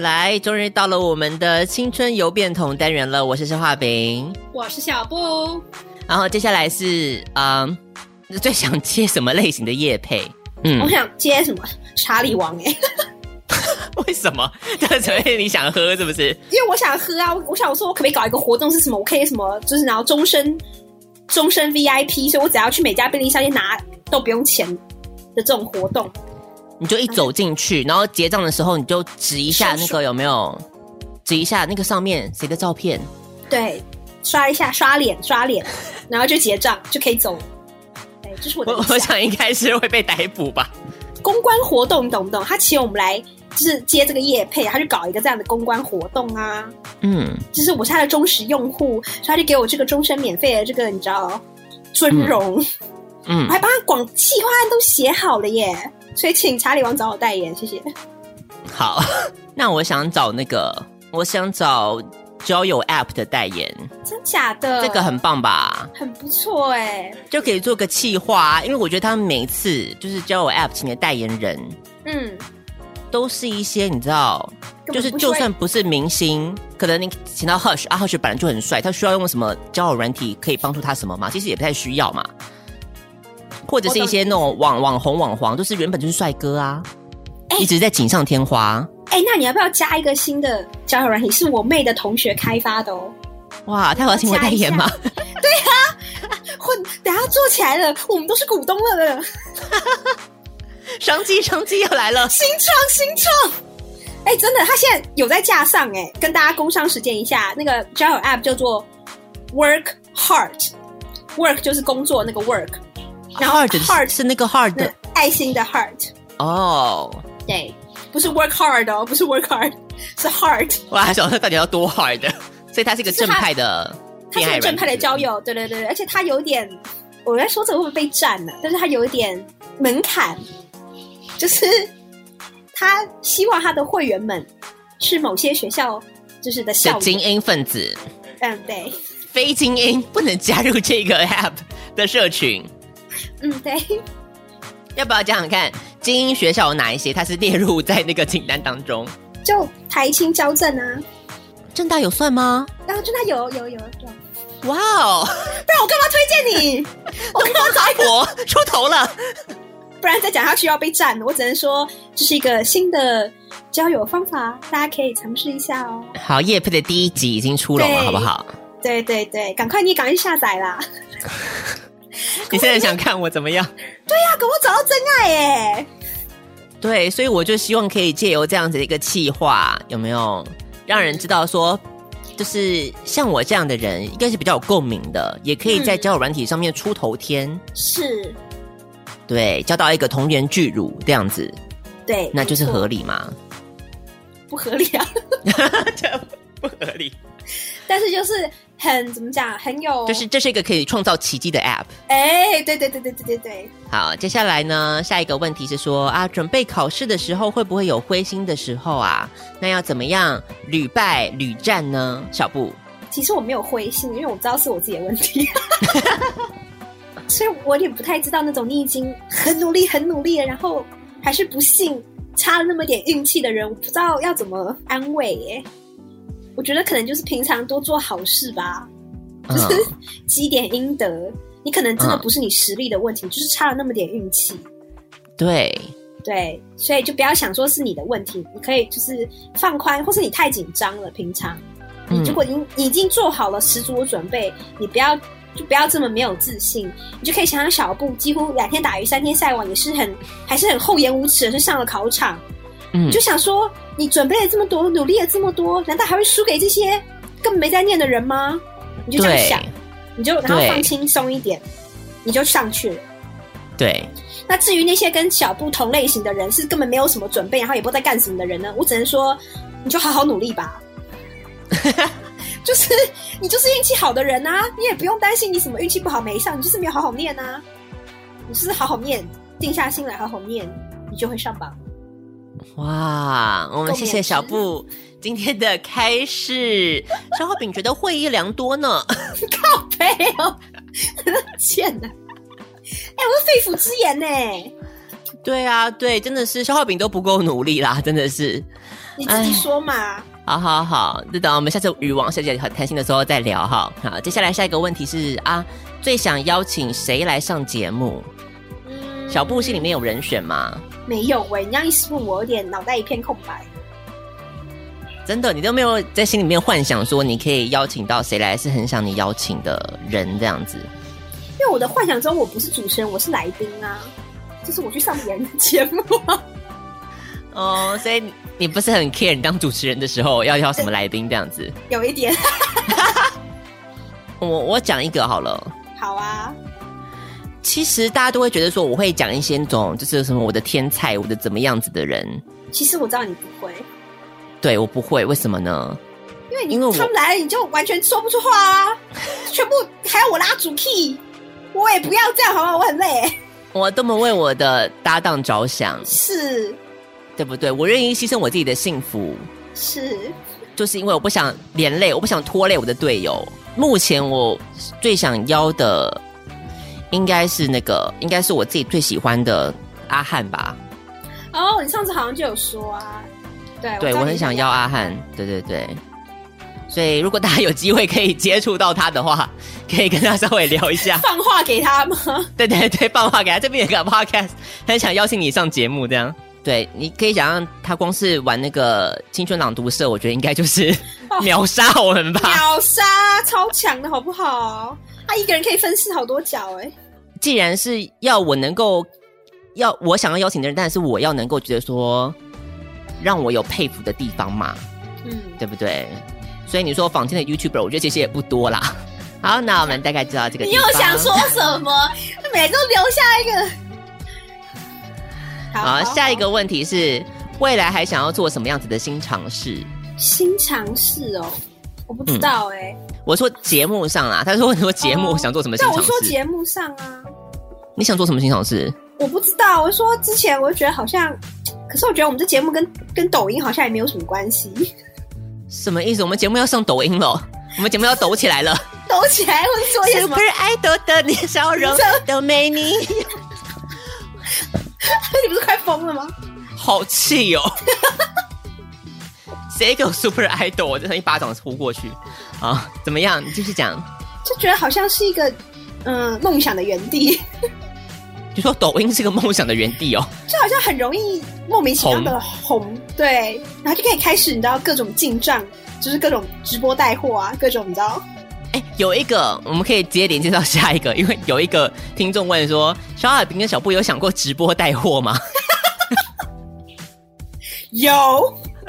来，终于到了我们的青春邮变桶单元了。我是施化饼，我是小布。然后接下来是，嗯，最想接什么类型的夜配？嗯，我想接什么查理王哎。为什么？这所以你想喝是不是？因为我想喝啊！我想说，我可不可以搞一个活动？是什么？我可以什么？就是然后终身终身 VIP，所以我只要去每家便利商店拿都不用钱的这种活动。你就一走进去，然后结账的时候，你就指一下那个有没有，指一下那个上面谁的照片，对，刷一下刷脸刷脸，然后就结账就可以走。对，这是我的。我我想应该是会被逮捕吧。公关活动你懂不懂？他请我们来就是接这个业配，他就搞一个这样的公关活动啊。嗯，就是我是他的忠实用户，所以他就给我这个终身免费的这个你知道尊荣。嗯，我还帮他广企划案都写好了耶。所以请查理王找我代言，谢谢。好，那我想找那个，我想找交友 App 的代言，真假的？这个很棒吧？很不错哎，就可以做个企划啊，因为我觉得他们每次就是交友 App 请的代言人，嗯，都是一些你知道，就是就算不是明星，可能你请到 Hush 啊，Hush 本来就很帅，他需要用什么交友软体可以帮助他什么吗？其实也不太需要嘛。或者是一些那种网网红网黄，都是原本就是帅哥啊，欸、一直在锦上添花。哎、欸，那你要不要加一个新的交友软体？是我妹的同学开发的哦。哇，他要请我代言吗？对啊，混，等下做起来了，我们都是股东了的。商机商机又来了，新创新创。哎、欸，真的，他现在有在架上哎，跟大家工商实践一下，那个交友 App 叫做 Work Heart，Work 就是工作那个 Work。然后 heart 是那个 heart 的。爱心的 heart 哦，对，不是 work hard 哦，不是 work hard，是 heart。我还想说到底要多 hard，所以他是一个正派的，他是个正派的交友，对对对，而且他有点，我在说这个会不会被占呢？但是他有一点门槛，就是他希望他的会员们是某些学校就是的校精英分子，嗯，对，非精英不能加入这个 app 的社群。嗯，对。要不要讲讲看，精英学校有哪一些？它是列入在那个清单当中？就台清交政啊，正大有算吗？然后正大有有有有。哇哦！不然我干嘛推荐你？我干嘛找一我出头了？不然再讲下去要被占。我只能说这是一个新的交友方法，大家可以尝试一下哦。好，叶配的第一集已经出笼了，好不好？对对对，赶快你赶快去下载啦！你现在想看我怎么样？对呀、啊，给我找到真爱耶！对，所以我就希望可以借由这样子的一个气话，有没有让人知道说，就是像我这样的人，应该是比较有共鸣的，也可以在交友软体上面出头天。嗯、是，对，交到一个同源巨乳这样子，对，那就是合理吗？不合理啊，这不合理。但是就是。很怎么讲？很有，就是这是一个可以创造奇迹的 App。哎，对对对对对对对。好，接下来呢，下一个问题是说啊，准备考试的时候会不会有灰心的时候啊？那要怎么样屡败屡战呢？小布，其实我没有灰心，因为我知道是我自己的问题，所以我也不太知道那种你已经很努力很努力了，然后还是不幸差了那么点运气的人，我不知道要怎么安慰耶。我觉得可能就是平常多做好事吧，就是积点阴德。你可能真的不是你实力的问题，就是差了那么点运气。对对，所以就不要想说是你的问题，你可以就是放宽，或是你太紧张了。平常你如果已经已经做好了十足的准备，你不要就不要这么没有自信。你就可以想想小布，几乎两天打鱼三天晒网，也是很还是很厚颜无耻的，是上了考场。嗯，就想说，你准备了这么多，努力了这么多，难道还会输给这些根本没在念的人吗？你就这样想，你就然后放轻松一点，你就上去了。对。那至于那些跟小布同类型的人，是根本没有什么准备，然后也不知道在干什么的人呢？我只能说，你就好好努力吧。就是你就是运气好的人啊，你也不用担心你什么运气不好没上，你就是没有好好念啊。你就是好好念，静下心来好好念，你就会上榜。哇，我们谢谢小布今天的开示。消化饼觉得会议良多呢。靠背哦，贱呐！哎、欸，我是肺腑之言呢。对啊，对，真的是消化饼都不够努力啦，真的是。你自己说嘛。好好好，就等我们下次与王小姐很谈心的时候再聊哈。好，接下来下一个问题是啊，最想邀请谁来上节目？嗯，小布心里面有人选吗？没有喂、欸，你这样一问我，有点脑袋一片空白。真的，你都没有在心里面幻想说你可以邀请到谁来，是很想你邀请的人这样子。因为我的幻想中，我不是主持人，我是来宾啊，就是我去上别人的节目啊。哦，所以你不是很 care 你当主持人的时候要邀什么来宾这样子？有一点。我我讲一个好了。好啊。其实大家都会觉得说我会讲一些那种就是什么我的天才，我的怎么样子的人。其实我知道你不会。对，我不会，为什么呢？因为你因为他们来了你就完全说不出话啊，全部还要我拉主 key，我也不要这样好吗？我很累。我多么为我的搭档着想。是。对不对？我愿意牺牲我自己的幸福，是，就是因为我不想连累，我不想拖累我的队友。目前我最想邀的，应该是那个，应该是我自己最喜欢的阿汉吧。哦，你上次好像就有说啊，对，对我，我很想要阿汉，对对对。所以如果大家有机会可以接触到他的话，可以跟他稍微聊一下，放话给他吗？对对对，放话给他。这边有个 podcast，很想邀请你上节目，这样。对，你可以想象他光是玩那个青春朗读社，我觉得应该就是 秒杀我们吧？哦、秒杀，超强的好不好？他一个人可以分饰好多角哎。既然是要我能够要我想要邀请的人，但是我要能够觉得说让我有佩服的地方嘛，嗯，对不对？所以你说坊间的 YouTuber，我觉得这些也不多啦。好，那我们大概知道这个。你又想说什么？每次都留下一个。好，下一个问题是，未来还想要做什么样子的新尝试？新尝试哦，我不知道哎、欸嗯。我说节目上啊，他说你说节目想做什么新尝试？我说节目上啊，你想做什么新尝试？我不知道。我说之前我就觉得好像，可是我觉得我们这节目跟跟抖音好像也没有什么关系。什么意思？我们节目要上抖音了？我们节目要抖起来了？抖起来或者说些什么？不是爱豆的脸笑容都没你。你不是快疯了吗？好气哦！谁给我 Super Idol？我真的一巴掌呼过去啊！怎么样？你继续讲。就觉得好像是一个嗯梦想的原地。就说抖音是个梦想的原地哦，就好像很容易莫名其妙的红，红，对，然后就可以开始你知道各种进账，就是各种直播带货啊，各种你知道。哎，有一个我们可以直接连接到下一个，因为有一个听众问说：小海平跟小布有想过直播带货吗？有，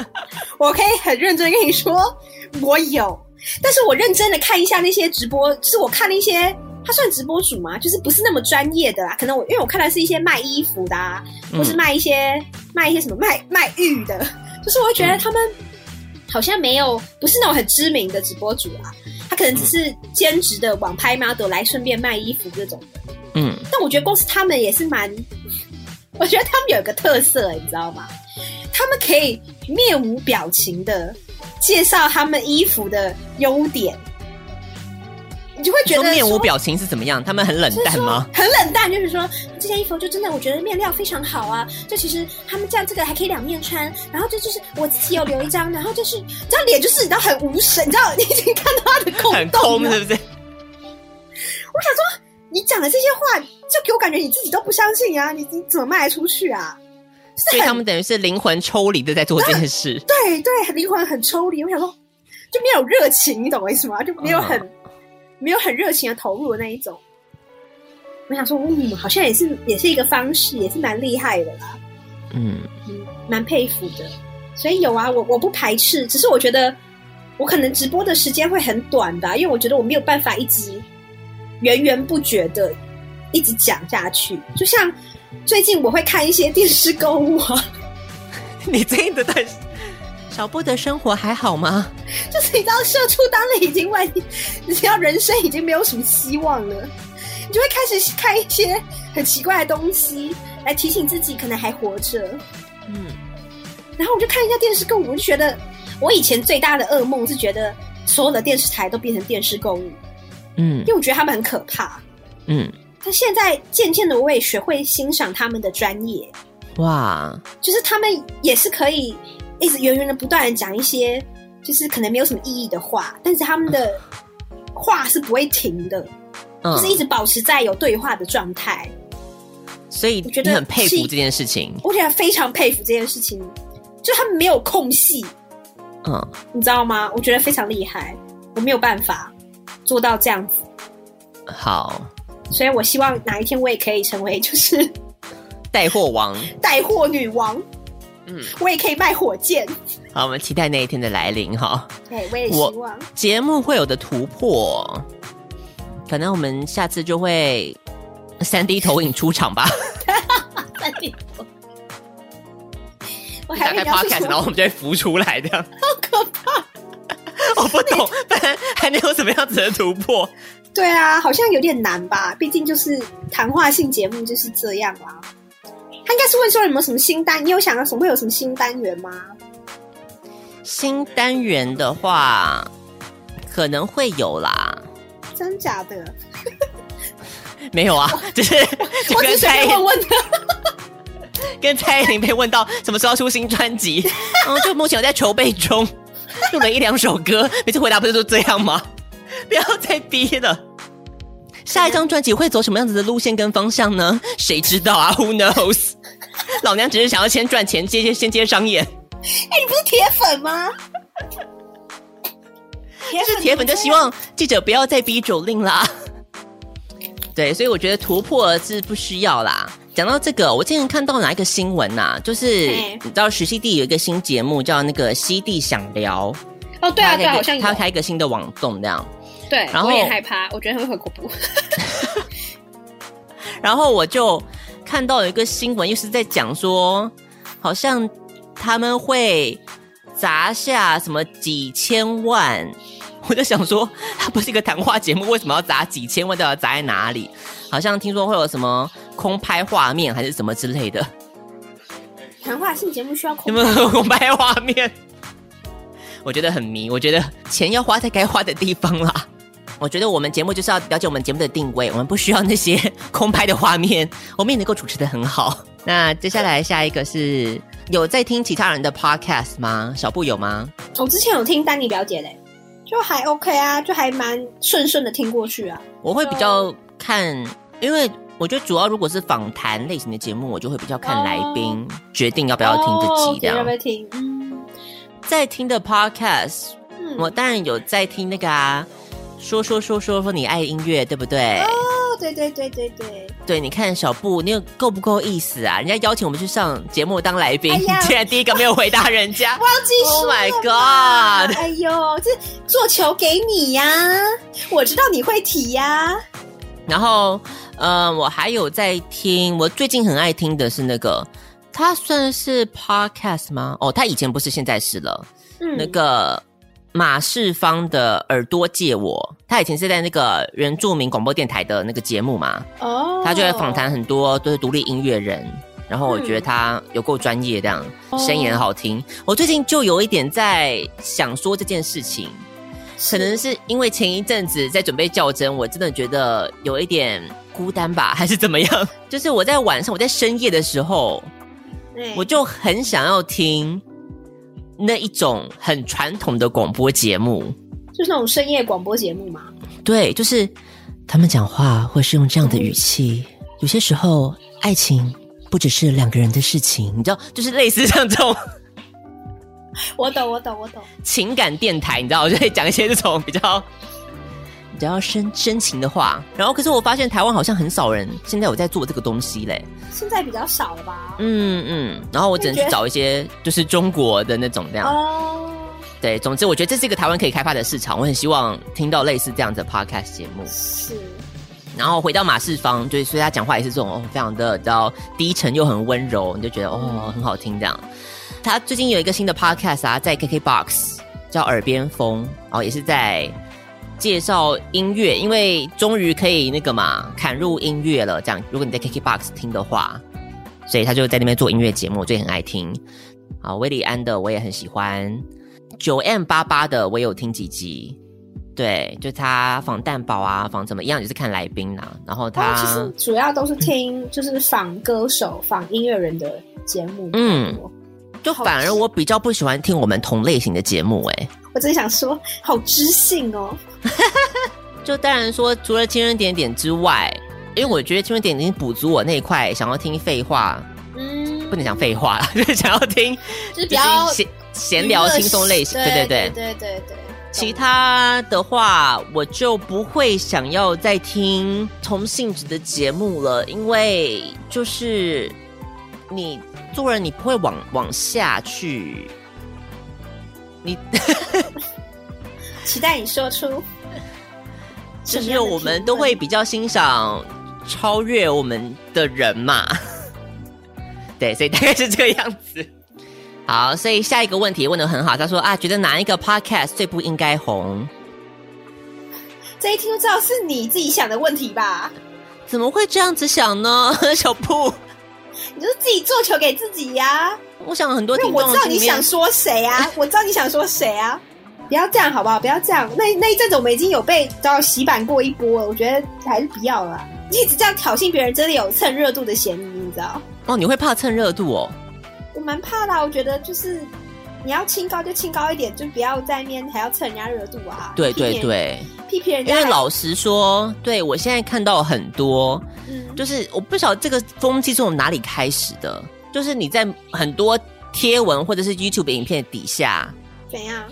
我可以很认真跟你说，我有。但是我认真的看一下那些直播，就是我看了一些，他算直播主吗？就是不是那么专业的啦。可能我因为我看的是一些卖衣服的，啊，或是卖一些、嗯、卖一些什么卖卖玉的，就是我会觉得他们好像没有不是那种很知名的直播主啊。他可能只是兼职的网拍 model 来顺便卖衣服这种的，嗯，但我觉得公司他们也是蛮，我觉得他们有一个特色，你知道吗？他们可以面无表情的介绍他们衣服的优点。你就会觉得面无表情是怎么样？他们很冷淡吗？很冷淡，就是说这件衣服就真的，我觉得面料非常好啊。就其实他们这样这个还可以两面穿，然后这就是我自己有留一张，然后就是这样脸就是你知道很无神，你知道你已经看到他的空洞了，很空是不是？我想说，你讲的这些话，就给我感觉你自己都不相信啊！你你怎么卖得出去啊？所以他们等于是灵魂抽离的在做这件事。对对，灵魂很抽离。我想说，就没有热情，你懂我意思吗？就没有很。嗯没有很热情的投入的那一种，我想说，嗯，好像也是也是一个方式，也是蛮厉害的啦。嗯嗯，蛮佩服的。所以有啊，我我不排斥，只是我觉得我可能直播的时间会很短吧，因为我觉得我没有办法一直源源不绝的一直讲下去。就像最近我会看一些电视购物啊，你最近的电视。小布的生活还好吗？就是你知道，社畜当了已经万，你知道人生已经没有什么希望了，你就会开始看一些很奇怪的东西来提醒自己可能还活着。嗯，然后我就看一下电视购物，我就觉得我以前最大的噩梦是觉得所有的电视台都变成电视购物。嗯，因为我觉得他们很可怕。嗯，但现在渐渐的我也学会欣赏他们的专业。哇，就是他们也是可以。一直源源的不断的讲一些，就是可能没有什么意义的话，但是他们的 话是不会停的，嗯、就是一直保持在有对话的状态。所以我觉得很佩服这件事情，我觉得非常佩服这件事情，就他们没有空隙，嗯，你知道吗？我觉得非常厉害，我没有办法做到这样子。好，所以我希望哪一天我也可以成为 就是带货王、带货女王。嗯，我也可以卖火箭。好，我们期待那一天的来临哈。对，我也希望节目会有的突破，可能我们下次就会三 D 投影出场吧。三 D 投影，我还打开 Podcast，然后我们就会浮出来的。好可怕！我不懂，但还能有什么样子的突破？对啊，好像有点难吧？毕竟就是谈话性节目就是这样啦。他应该是问说有没有什么新单？你有想到什么会有什么新单元吗？新单元的话，可能会有啦。真假的？没有啊，就是 我跟蔡依林问的，跟蔡依林被问到什么时候出新专辑，嗯，就目前我在筹备中，录了一两首歌。每次回答不是都这样吗？不要再逼了。下一张专辑会走什么样子的路线跟方向呢？谁知道啊？Who knows？老娘只是想要先赚钱，接接先接商演。哎，你不是铁粉吗？铁粉是铁粉，就希望记者不要再逼酒令啦。对，所以我觉得突破是不需要啦。讲到这个，我之前看到哪一个新闻呐、啊？就是你知道，徐熙娣有一个新节目叫那个熙娣想聊。哦，对啊，对，好像他开一个新的网动这样。对，然后我也害怕，我觉得会很恐怖。然后我就看到有一个新闻，又是在讲说，好像他们会砸下什么几千万。我就想说，它不是一个谈话节目，为什么要砸几千万？都要砸在哪里？好像听说会有什么空拍画面，还是什么之类的。谈话性节目需要空拍？有没有空拍画面？我觉得很迷。我觉得钱要花在该花的地方啦。我觉得我们节目就是要了解我们节目的定位，我们不需要那些 空拍的画面，我们也能够主持的很好。那接下来下一个是有在听其他人的 podcast 吗？小布有吗？我之前有听丹尼表姐嘞，就还 OK 啊，就还蛮顺顺的听过去啊。我会比较看，因为我觉得主要如果是访谈类型的节目，我就会比较看来宾、oh. 决定要不要听这集这样。要不要听？嗯，在听的 podcast，、嗯、我当然有在听那个啊。说说说说说你爱音乐对不对？哦，对对对对对。对，你看小布，你有够不够意思啊？人家邀请我们去上节目当来宾，哎、呀竟然第一个没有回答人家。忘记说 Oh my God！哎呦，这做球给你呀！我知道你会提呀。然后，嗯、呃，我还有在听，我最近很爱听的是那个，他算是 podcast 吗？哦，他以前不是，现在是了。嗯，那个。马世芳的耳朵借我，他以前是在那个原住民广播电台的那个节目嘛，哦，oh. 他就会访谈很多都是独立音乐人，然后我觉得他有够专业，这样声音很好听。Oh. 我最近就有一点在想说这件事情，可能是因为前一阵子在准备较真，我真的觉得有一点孤单吧，还是怎么样？就是我在晚上，我在深夜的时候，我就很想要听。那一种很传统的广播节目，就是那种深夜广播节目吗？对，就是他们讲话会是用这样的语气。嗯、有些时候，爱情不只是两个人的事情，你知道，就是类似像这种。我懂，我懂，我懂。情感电台，你知道，我就会讲一些这种比较比较深深情的话。然后，可是我发现台湾好像很少人现在有在做这个东西嘞。现在比较少了吧？嗯嗯。然后我只能去找一些就是中国的那种这样。哦。对，总之我觉得这是一个台湾可以开发的市场。我很希望听到类似这样的 podcast 节目。是。然后回到马世芳，对，所以他讲话也是这种哦，非常的叫低沉又很温柔，你就觉得哦很好听这样。他最近有一个新的 podcast 啊，在 KKBOX 叫耳边风，哦，也是在介绍音乐，因为终于可以那个嘛，砍入音乐了。这样，如果你在 KKBOX 听的话，所以他就在那边做音乐节目，我最近很爱听。啊，威利安的我也很喜欢，九 M 八八的我也有听几集。对，就他访蛋堡啊，访怎么样，也是看来宾啦。然后他、哦、其实主要都是听，就是访歌手、访音乐人的节目。嗯。就反而我比较不喜欢听我们同类型的节目，哎，我真想说，好知性哦。就当然说，除了青春点点之外，因为我觉得青春点点已经补足我那一块想要听废话，嗯，不能讲废话了，就是想要听，就是比较闲闲聊轻松类型，对。对对对对对。其他的话，我就不会想要再听同性质的节目了，因为就是你。做人你不会往往下去，你期待你说出，就是我们都会比较欣赏超越我们的人嘛，对，所以大概是这个样子。好，所以下一个问题问的很好，他说啊，觉得哪一个 podcast 最不应该红？这一听就知道是你自己想的问题吧？怎么会这样子想呢，小布？你就是自己做球给自己呀、啊！我想很多听众，我知道你想说谁啊？我知道你想说谁啊？不要这样好不好？不要这样。那那一阵子我们已经有被遭洗版过一波了，我觉得还是不要了。你一直这样挑衅别人，真的有蹭热度的嫌疑，你知道？哦，你会怕蹭热度哦？我蛮怕的，我觉得就是你要清高就清高一点，就不要在面还要蹭人家热度啊！对对对，批评人家。因为老实说，对我现在看到很多。就是我不晓得这个风气是从哪里开始的，就是你在很多贴文或者是 YouTube 影片底下，怎样，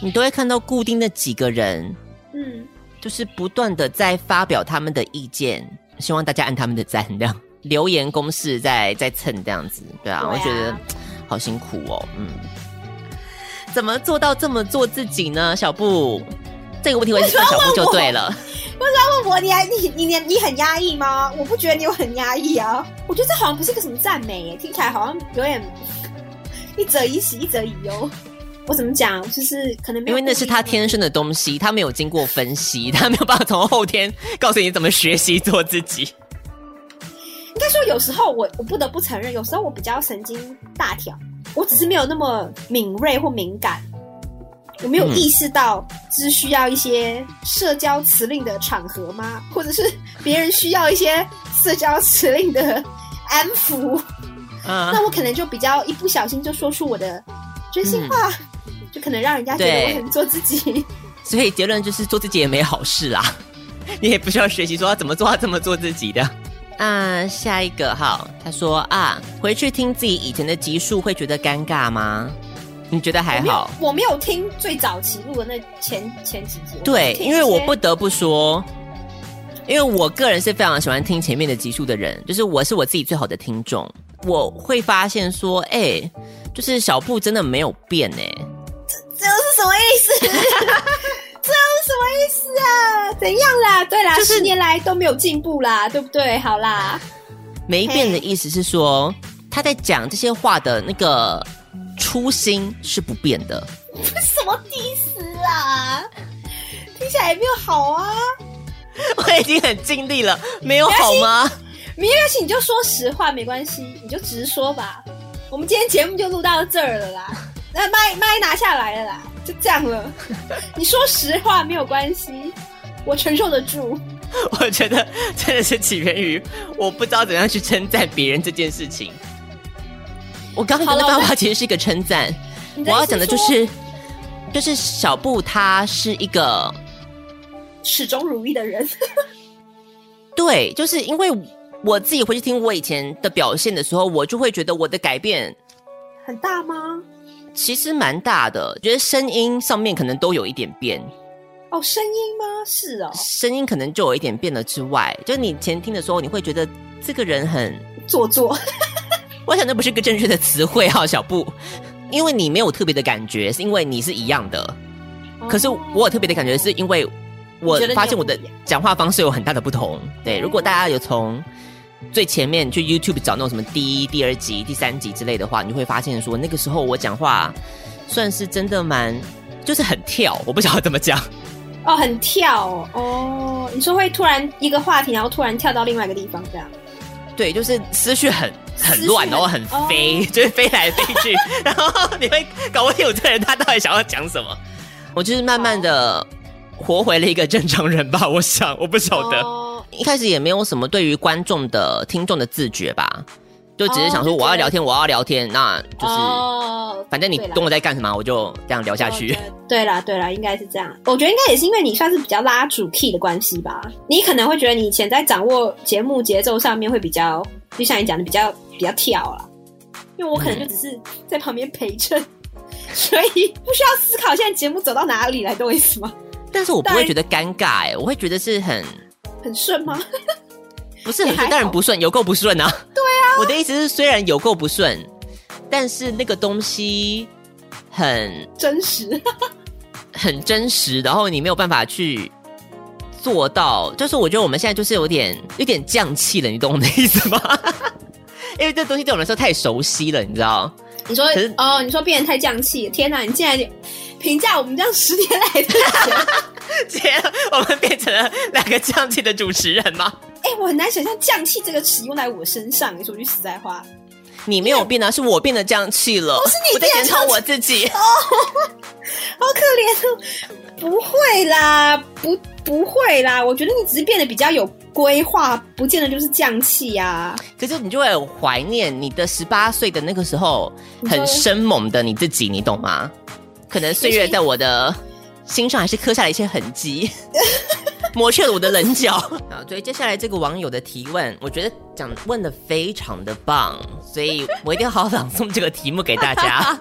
你都会看到固定的几个人，嗯，就是不断的在发表他们的意见，希望大家按他们的赞，这样 留言公式在在蹭这样子，对啊，对啊，我觉得好辛苦哦，嗯，怎么做到这么做自己呢？小布，这个问题我问小布就对了。不是要问我，你还你你你你很压抑吗？我不觉得你有很压抑啊。我觉得这好像不是个什么赞美耶，听起来好像有点一则以喜，一则以忧。我怎么讲？就是可能没有因为那是他天生的东西，他没有经过分析，他没有办法从后天告诉你怎么学习做自己。应该说，有时候我我不得不承认，有时候我比较神经大条，我只是没有那么敏锐或敏感。我没有意识到只需要一些社交辞令的场合吗？或者是别人需要一些社交辞令的安抚？啊，那我可能就比较一不小心就说出我的真心话，嗯、就可能让人家觉得我很做自己。所以结论就是做自己也没好事啊，你也不需要学习说要怎么做，要怎么做自己的。啊，下一个哈，他说啊，回去听自己以前的集数会觉得尴尬吗？你觉得还好？我没有，听最早期录的那前前几集。对，因为我不得不说，因为我个人是非常喜欢听前面的集数的人，就是我是我自己最好的听众。我会发现说，哎、欸，就是小布真的没有变哎，这这是什么意思？这是什么意思啊？怎样啦？对啦，就是十年来都没有进步啦，对不对？好啦，没变的意思是说他在讲这些话的那个。初心是不变的，什么意思啊？听起来也没有好啊！我已经很尽力了，没有好吗？没关系，你就说实话，没关系，你就直说吧。我们今天节目就录到这儿了啦，那麦麦拿下来了啦，就这样了。你说实话没有关系，我承受得住。我觉得真的是起源于我不知道怎样去称赞别人这件事情。我刚刚的那番话其实是一个称赞，我要讲的就是，就是小布他是一个始终如一的人。对，就是因为我自己回去听我以前的表现的时候，我就会觉得我的改变很大吗？其实蛮大的，觉得声音上面可能都有一点变。哦，声音吗？是哦，声音可能就有一点变了之外，就你前听的时候，你会觉得这个人很做作。我想那不是个正确的词汇哈，小布，因为你没有特别的感觉，是因为你是一样的。哦、可是我有特别的感觉，是因为我发现我的讲话方式有很大的不同。对，如果大家有从最前面去 YouTube 找那种什么第一、第二集、第三集之类的话，你会发现说那个时候我讲话算是真的蛮。就是很跳，我不晓得怎么讲。哦，很跳哦，哦。你说会突然一个话题，然后突然跳到另外一个地方，这样？对，就是思绪很很乱，然后很飞，哦、就是飞来飞去，然后你会搞不清楚这个人他到底想要讲什么。我就是慢慢的活回了一个正常人吧，我想，我不晓得。哦、一开始也没有什么对于观众的听众的自觉吧。就只是想说我要聊天，我要聊天，那就是，反正你懂我在干什么，我就这样聊下去。对啦，对啦，应该是这样。我觉得应该也是因为你算是比较拉主 key 的关系吧。你可能会觉得你以前在掌握节目节奏上面会比较，就像你讲的比较比较跳啦。因为我可能就只是在旁边陪衬，所以不需要思考现在节目走到哪里来，懂我意思吗？但是我不会觉得尴尬，哎，我会觉得是很很顺吗？不是很顺，当然不顺，有够不顺啊！对啊，我的意思是，虽然有够不顺，但是那个东西很真实，很真实。然后你没有办法去做到，就是我觉得我们现在就是有点有点降气了，你懂我的意思吗？因为这东西对我们来说太熟悉了，你知道？你说哦，你说变得太降气，天哪！你竟然评价我们这样十年来的人，天，我们变成了两个降气的主持人吗？哎、欸，我很难想象“降气”这个词用在我身上。你说句实在话，你没有变啊，是我变得降气了。不是你变，我在检讨我自己。哦，好可怜哦！不会啦，不不会啦。我觉得你只是变得比较有规划，不见得就是降气呀。可是你就会怀念你的十八岁的那个时候，很生猛的你自己，你懂吗？可能岁月在我的心上还是刻下了一些痕迹。磨去了我的棱角啊！所以接下来这个网友的提问，我觉得讲问的非常的棒，所以我一定要好好 朗诵这个题目给大家。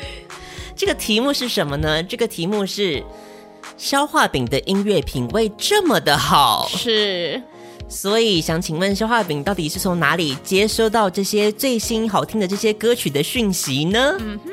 这个题目是什么呢？这个题目是消化饼的音乐品味这么的好，是，所以想请问消化饼到底是从哪里接收到这些最新好听的这些歌曲的讯息呢？嗯哼，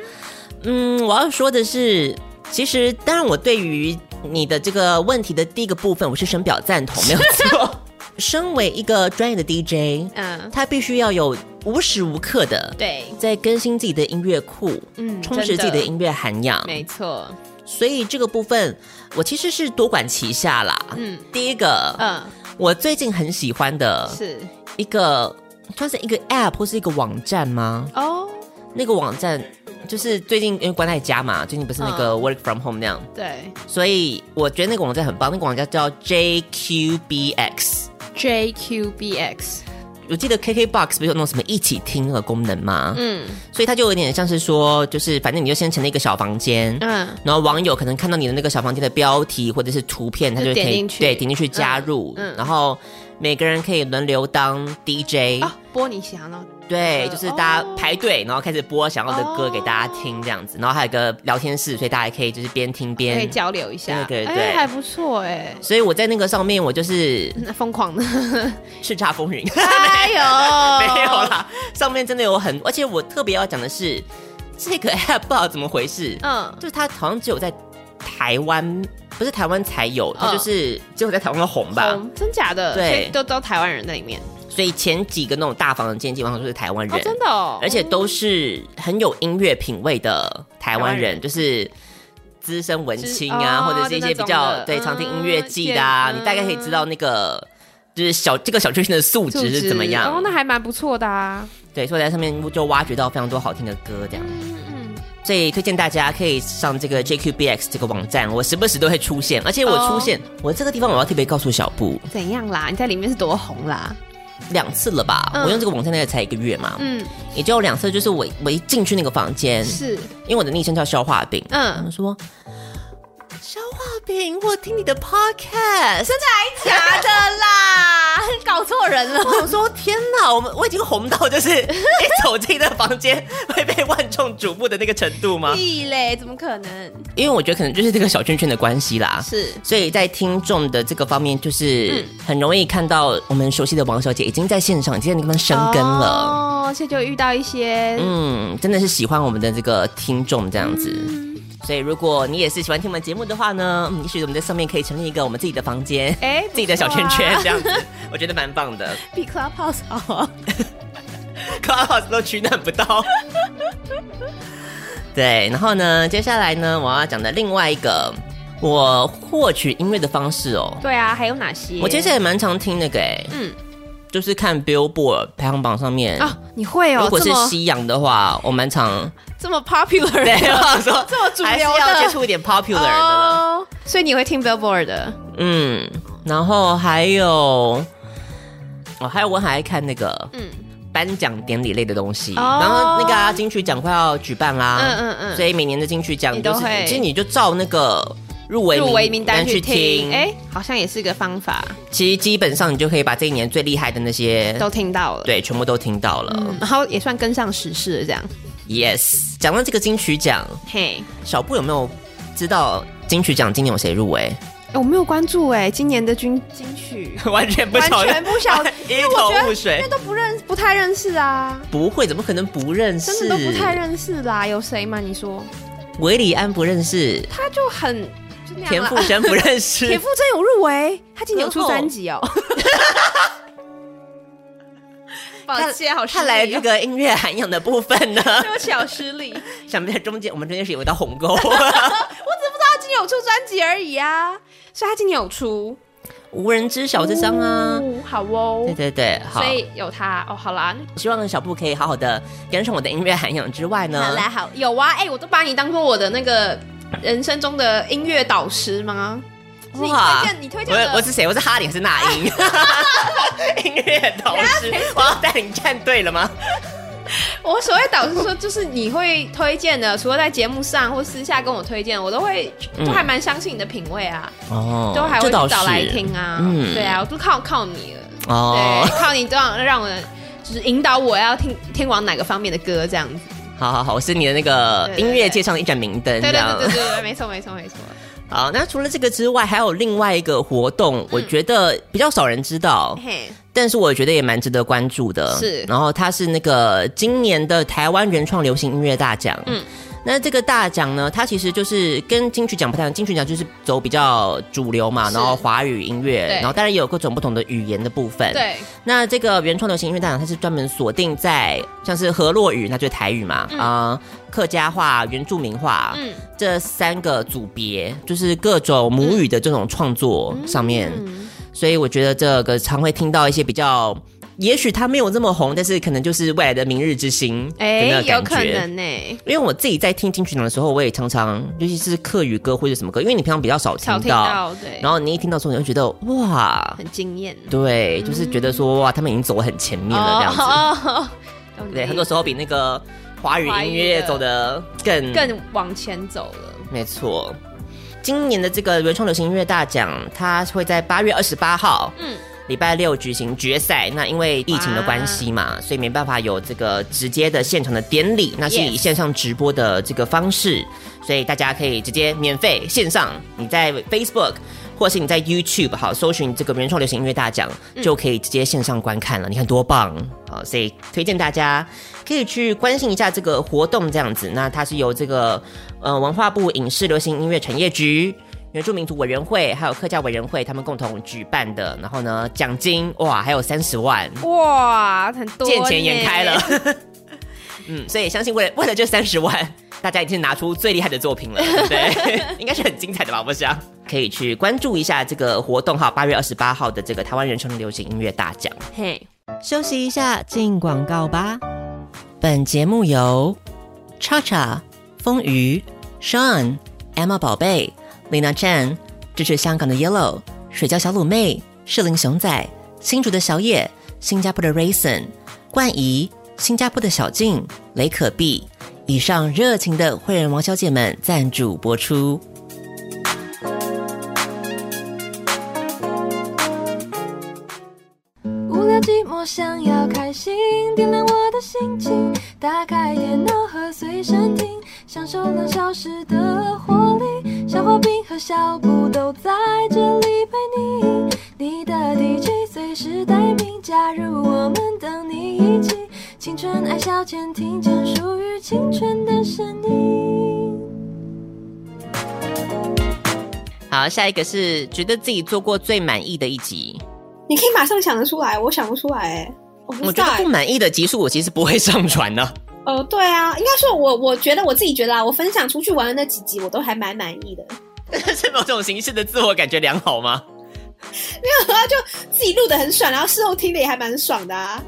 嗯，我要说的是，其实当然我对于。你的这个问题的第一个部分，我是深表赞同，没有错。身为一个专业的 DJ，嗯，他必须要有无时无刻的对在更新自己的音乐库，嗯，充实自己的音乐涵养，没错。所以这个部分我其实是多管齐下啦。嗯，第一个，嗯，我最近很喜欢的是一个算是一个 App 或是一个网站吗？哦，那个网站。就是最近因为关在家嘛，最近不是那个 work from home 那样，嗯、对，所以我觉得那个网站很棒，那个网站叫 JQBX。JQBX，我记得 KKBOX 不是有那种什么一起听的功能吗？嗯，所以它就有点像是说，就是反正你就先成立一个小房间，嗯，然后网友可能看到你的那个小房间的标题或者是图片，他就可以点进去，对，点进去加入，嗯，嗯。然后每个人可以轮流当 DJ，啊，播你想要。对，就是大家排队，然后开始播想要的歌给大家听这样子，然后还有个聊天室，所以大家可以就是边听边可以交流一下，对对对，还不错哎。所以我在那个上面，我就是疯狂的。叱咤风云，哎呦，没有啦，上面真的有很，而且我特别要讲的是，这个 app 不知道怎么回事，嗯，就是它好像只有在台湾，不是台湾才有，它就是只有在台湾红吧？真假的？对，都都台湾人在里面。所以前几个那种大房间基本上都是台湾人，哦，真的哦，而且都是很有音乐品味的台湾人，人就是资深文青啊，哦、或者是一些比较对常听音乐季的啊，嗯、你大概可以知道那个就是小这个小圈圈的素质是怎么样。哦，那还蛮不错的啊。对，所以在上面就挖掘到非常多好听的歌，这样。嗯嗯。所以推荐大家可以上这个 JQBX 这个网站，我时不时都会出现，而且我出现，哦、我这个地方我要特别告诉小布，怎样啦？你在里面是多红啦？两次了吧？嗯、我用这个网站大概才一个月嘛，嗯，也就两次。就是我我一进去那个房间，是。因为我的昵称叫消化饼，嗯，他说消化饼，我听你的 podcast，真的还假的啦？搞错人了。我说天哪，我们我已经红到就是 一走进那房间会被万众瞩目的那个程度吗？屁嘞，怎么可能？因为我觉得可能就是这个小圈圈的关系啦。是，所以在听众的这个方面，就是很容易看到我们熟悉的王小姐已经在线上，已经在那边生根了。哦，所以就遇到一些嗯，真的是喜欢我们的这个听众这样子。嗯所以，如果你也是喜欢听我们节目的话呢，嗯也许我们在上面可以成立一个我们自己的房间，哎、欸，自己的小圈圈这样子，我觉得蛮棒的。比 Clubhouse 好啊，Clubhouse 都取暖不到。对，然后呢，接下来呢，我要讲的另外一个我获取音乐的方式哦。对啊，还有哪些？我其实也蛮常听那个哎，嗯。就是看 Billboard 排行榜上面啊，你会哦。如果是西洋的话，我蛮常这么 popular，对，说 这么主流的，还是要接触一点 popular 的。Oh, 所以你会听 Billboard 的，嗯，然后还有哦，还有我很爱看那个嗯颁奖典礼类的东西。Oh. 然后那个啊金曲奖快要举办啦，嗯嗯嗯，所以每年的金曲奖都是，其实你就照那个。入围入围名单去听，哎，好像也是个方法。其实基本上你就可以把这一年最厉害的那些都听到了，对，全部都听到了，嗯、然后也算跟上时事了。这样。Yes，讲到这个金曲奖，嘿，小布有没有知道金曲奖今年有谁入围？我没有关注哎，今年的金金曲 完全完全不晓得，一头雾水，因为都不认不太认识啊。不会，怎么可能不认识？真的都不太认识啦。有谁吗？你说？韦礼安不认识，他就很。田馥甄不认识，田馥甄有入围，他今年有出专辑哦。抱歉，好失礼。看来这个音乐涵养的部分呢，对不起，好失礼。想不起来中间，我们中间是有一道鸿沟。我只不知道他今年有出专辑而已啊，所以他今年有出无人知晓这张啊。好哦，对对对，好，所以有他哦。好啦，希望小布可以好好的跟上我的音乐涵养之外呢，好啦，好有啊，哎，我都把你当做我的那个。人生中的音乐导师吗？哇！你推荐，你推荐我，我是谁？我是哈林还是那英？音乐导师，我要带你站对了吗？我所谓导师说，就是你会推荐的，除了在节目上或私下跟我推荐，我都会都还蛮相信你的品味啊。哦，都还会找来听啊。嗯，对啊，我都靠靠你了。哦，对，靠你这样让我就是引导我要听听往哪个方面的歌这样子。好好好，我是你的那个音乐界上的一盏明灯，对对对对对，没错没错没错。好，那除了这个之外，还有另外一个活动，我觉得比较少人知道，但是我觉得也蛮值得关注的。是，然后它是那个今年的台湾原创流行音乐大奖。嗯。那这个大奖呢，它其实就是跟金曲奖不太一样。金曲奖就是走比较主流嘛，然后华语音乐，然后当然也有各种不同的语言的部分。对。那这个原创流行音乐大奖，它是专门锁定在像是河洛语，那就是台语嘛，啊、嗯呃，客家话、原住民话，嗯，这三个组别，就是各种母语的这种创作上面。嗯、所以我觉得这个常会听到一些比较。也许他没有这么红，但是可能就是未来的明日之星，哎，有可能呢、欸。因为我自己在听金曲奖的时候，我也常常，尤其是客语歌或者什么歌，因为你平常比较少听到，听到对。然后你一听到之后，你就觉得哇，很惊艳。对，就是觉得说哇，他们已经走得很前面了这样子。哦、对，很多时候比那个华语音乐走的更更往前走了。没错，今年的这个原创流行音乐大奖，它会在八月二十八号。嗯。礼拜六举行决赛，那因为疫情的关系嘛，所以没办法有这个直接的现场的典礼，那是以线上直播的这个方式，所以大家可以直接免费线上，你在 Facebook 或是你在 YouTube 好搜寻这个原创流行音乐大奖，就可以直接线上观看了。你看多棒啊！所以推荐大家可以去关心一下这个活动，这样子。那它是由这个呃文化部影视流行音乐产业局。原住民族委员会还有客家委员会，他们共同举办的，然后呢，奖金哇，还有三十万哇，很多，见钱眼开了。嗯，所以相信为了为了这三十万，大家已经拿出最厉害的作品了，对不对？应该是很精彩的吧？我想可以去关注一下这个活动哈，八月二十八号的这个台湾原创流行音乐大奖。嘿，休息一下，进广告吧。本节目由 Cha-Cha、风鱼、Sean、Emma 宝贝。Lina Chan，支持香港的 Yellow，水饺小卤妹，士林熊仔，新竹的小野，新加坡的 Raisin，冠仪，新加坡的小静，雷可碧。以上热情的会员王小姐们赞助播出。无聊寂寞，想要开心，点亮我的心情，打开电脑和随身听。享受两小时的活力。小花瓶和小布都在这里陪你，你的 DJ 随时待命，加入我们，等你一起。青春爱消遣，听见属于青春的声音。好，下一个是觉得自己做过最满意的一集。你可以马上想得出来，我想不出来哎。我，我觉得不满意的集数，我其实不会上传的。哦，对啊，应该说我我觉得我自己觉得啊，我分享出去玩的那几集，我都还蛮满意的。是某种形式的自我感觉良好吗？没有啊，就自己录的很爽，然后事后听的也还蛮爽的啊。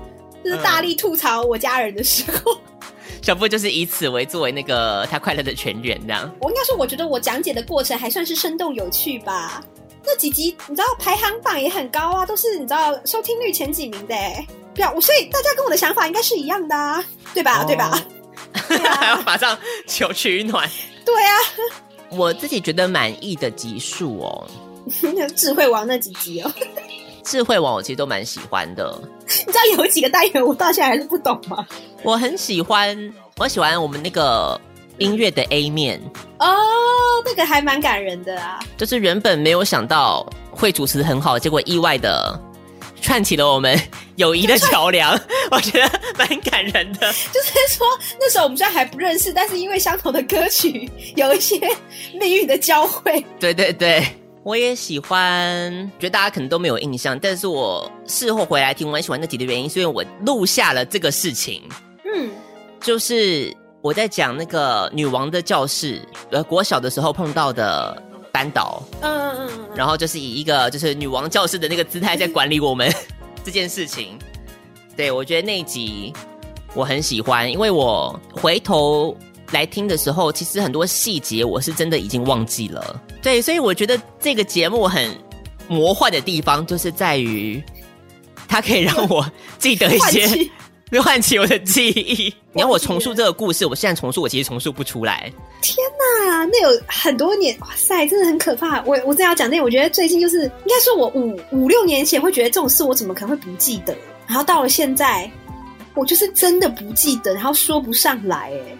就是大力吐槽我家人的时候，嗯、小布就是以此为作为那个他快乐的泉源，这样。我应该说，我觉得我讲解的过程还算是生动有趣吧。那几集你知道排行榜也很高啊，都是你知道收听率前几名的。对啊，所以大家跟我的想法应该是一样的啊，对吧？哦、对吧？对啊、还要马上求取暖。对啊，我自己觉得满意的集数哦，智慧王那几集哦。智慧王我其实都蛮喜欢的，你知道有几个单元我到现在还是不懂吗？我很喜欢，我喜欢我们那个音乐的 A 面哦，那个还蛮感人的啊。就是原本没有想到会主持很好，结果意外的串起了我们友谊的桥梁，我觉得蛮感人的。就是说那时候我们虽然还不认识，但是因为相同的歌曲有一些命运的交汇。对对对。我也喜欢，觉得大家可能都没有印象，但是我事后回来听，我很喜欢那集的原因，是因为我录下了这个事情。嗯，就是我在讲那个女王的教室，呃，国小的时候碰到的班导。嗯嗯嗯。然后就是以一个就是女王教室的那个姿态在管理我们 这件事情。对，我觉得那一集我很喜欢，因为我回头。来听的时候，其实很多细节我是真的已经忘记了。对，所以我觉得这个节目很魔幻的地方，就是在于它可以让我记得一些，唤起，起我的记忆。你要我重述这个故事，我现在重述，我其实重述不出来。天哪，那有很多年，哇塞，真的很可怕。我我正要讲那，我觉得最近就是应该说，我五五六年前会觉得这种事，我怎么可能会不记得？然后到了现在，我就是真的不记得，然后说不上来，哎。